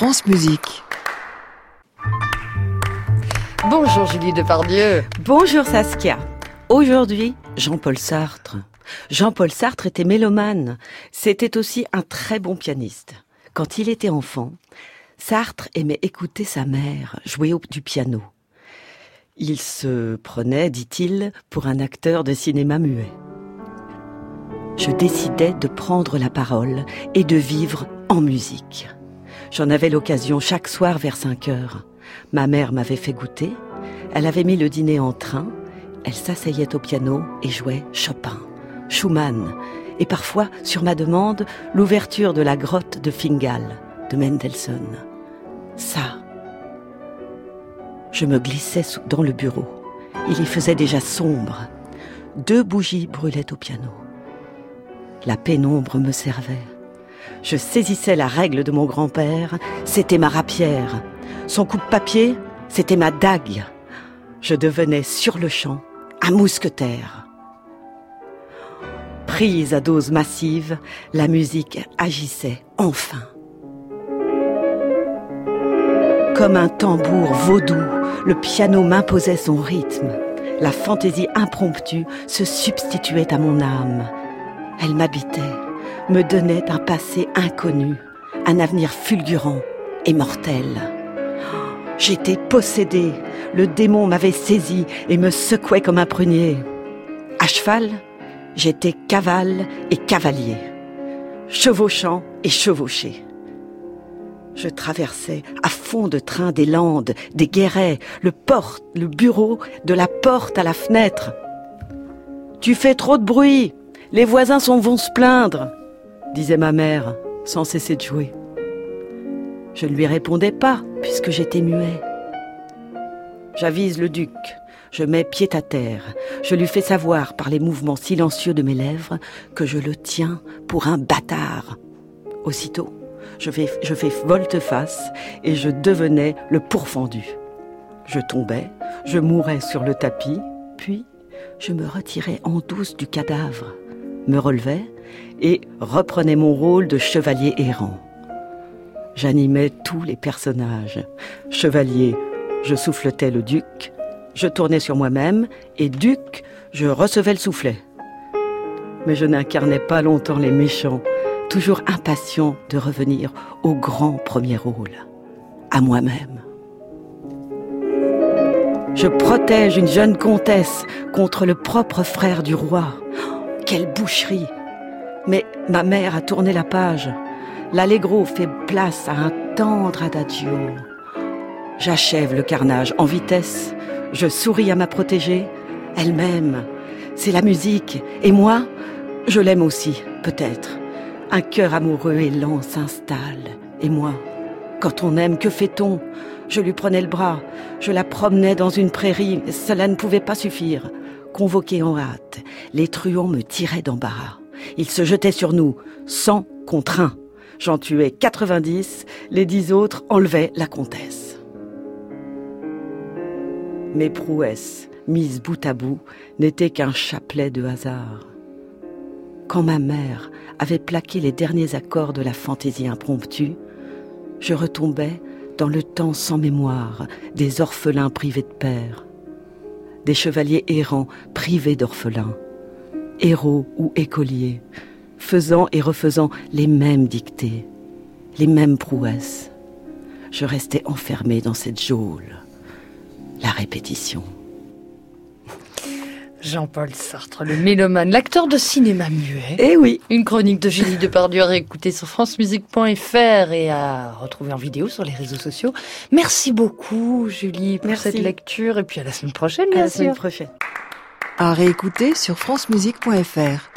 France Musique. Bonjour Julie Depardieu. Bonjour Saskia. Aujourd'hui, Jean-Paul Sartre. Jean-Paul Sartre était mélomane. C'était aussi un très bon pianiste. Quand il était enfant, Sartre aimait écouter sa mère jouer au, du piano. Il se prenait, dit-il, pour un acteur de cinéma muet. Je décidais de prendre la parole et de vivre en musique. J'en avais l'occasion chaque soir vers 5 heures. Ma mère m'avait fait goûter, elle avait mis le dîner en train, elle s'asseyait au piano et jouait Chopin, Schumann, et parfois, sur ma demande, l'ouverture de la grotte de Fingal de Mendelssohn. Ça. Je me glissais dans le bureau. Il y faisait déjà sombre. Deux bougies brûlaient au piano. La pénombre me servait. Je saisissais la règle de mon grand-père, c'était ma rapière. Son coup de papier, c'était ma dague. Je devenais sur le champ un mousquetaire. Prise à dose massive, la musique agissait enfin. Comme un tambour vaudou, le piano m'imposait son rythme. La fantaisie impromptue se substituait à mon âme. Elle m'habitait, me donnait un passé inconnu, un avenir fulgurant et mortel. J'étais possédée, le démon m'avait saisi et me secouait comme un prunier. À cheval, j'étais cavale et cavalier, chevauchant et chevauché. Je traversais à fond de train des landes, des guérets, le porte, le bureau, de la porte à la fenêtre. Tu fais trop de bruit, les voisins s'en vont se plaindre, disait ma mère, sans cesser de jouer. Je ne lui répondais pas, puisque j'étais muet. J'avise le duc, je mets pied à terre, je lui fais savoir par les mouvements silencieux de mes lèvres que je le tiens pour un bâtard. Aussitôt, je fais, volte-face et je devenais le pourfendu. Je tombais, je mourais sur le tapis, puis je me retirais en douce du cadavre me relevais et reprenais mon rôle de chevalier errant. J'animais tous les personnages. Chevalier, je souffletais le duc, je tournais sur moi-même, et duc, je recevais le soufflet. Mais je n'incarnais pas longtemps les méchants, toujours impatient de revenir au grand premier rôle, à moi-même. Je protège une jeune comtesse contre le propre frère du roi. Quelle boucherie Mais ma mère a tourné la page. L'allegro fait place à un tendre adagio. J'achève le carnage en vitesse. Je souris à ma protégée. Elle m'aime. C'est la musique. Et moi, je l'aime aussi, peut-être. Un cœur amoureux et lent s'installe. Et moi, quand on aime, que fait-on? Je lui prenais le bras. Je la promenais dans une prairie. Cela ne pouvait pas suffire. Convoqués en hâte, les truands me tiraient d'embarras. Ils se jetaient sur nous, sans contre un. J'en tuais 90, les dix autres enlevaient la comtesse. Mes prouesses, mises bout à bout, n'étaient qu'un chapelet de hasard. Quand ma mère avait plaqué les derniers accords de la fantaisie impromptue, je retombais dans le temps sans mémoire des orphelins privés de père des chevaliers errants privés d'orphelins, héros ou écoliers, faisant et refaisant les mêmes dictées, les mêmes prouesses. Je restais enfermé dans cette geôle, la répétition. Jean-Paul Sartre, le mélomane, l'acteur de cinéma muet. Eh oui. Une chronique de Julie Depardieu à écouter sur francemusique.fr et à retrouver en vidéo sur les réseaux sociaux. Merci beaucoup, Julie, pour cette lecture et puis à la semaine prochaine, à la semaine prochaine. À réécouter sur francemusique.fr.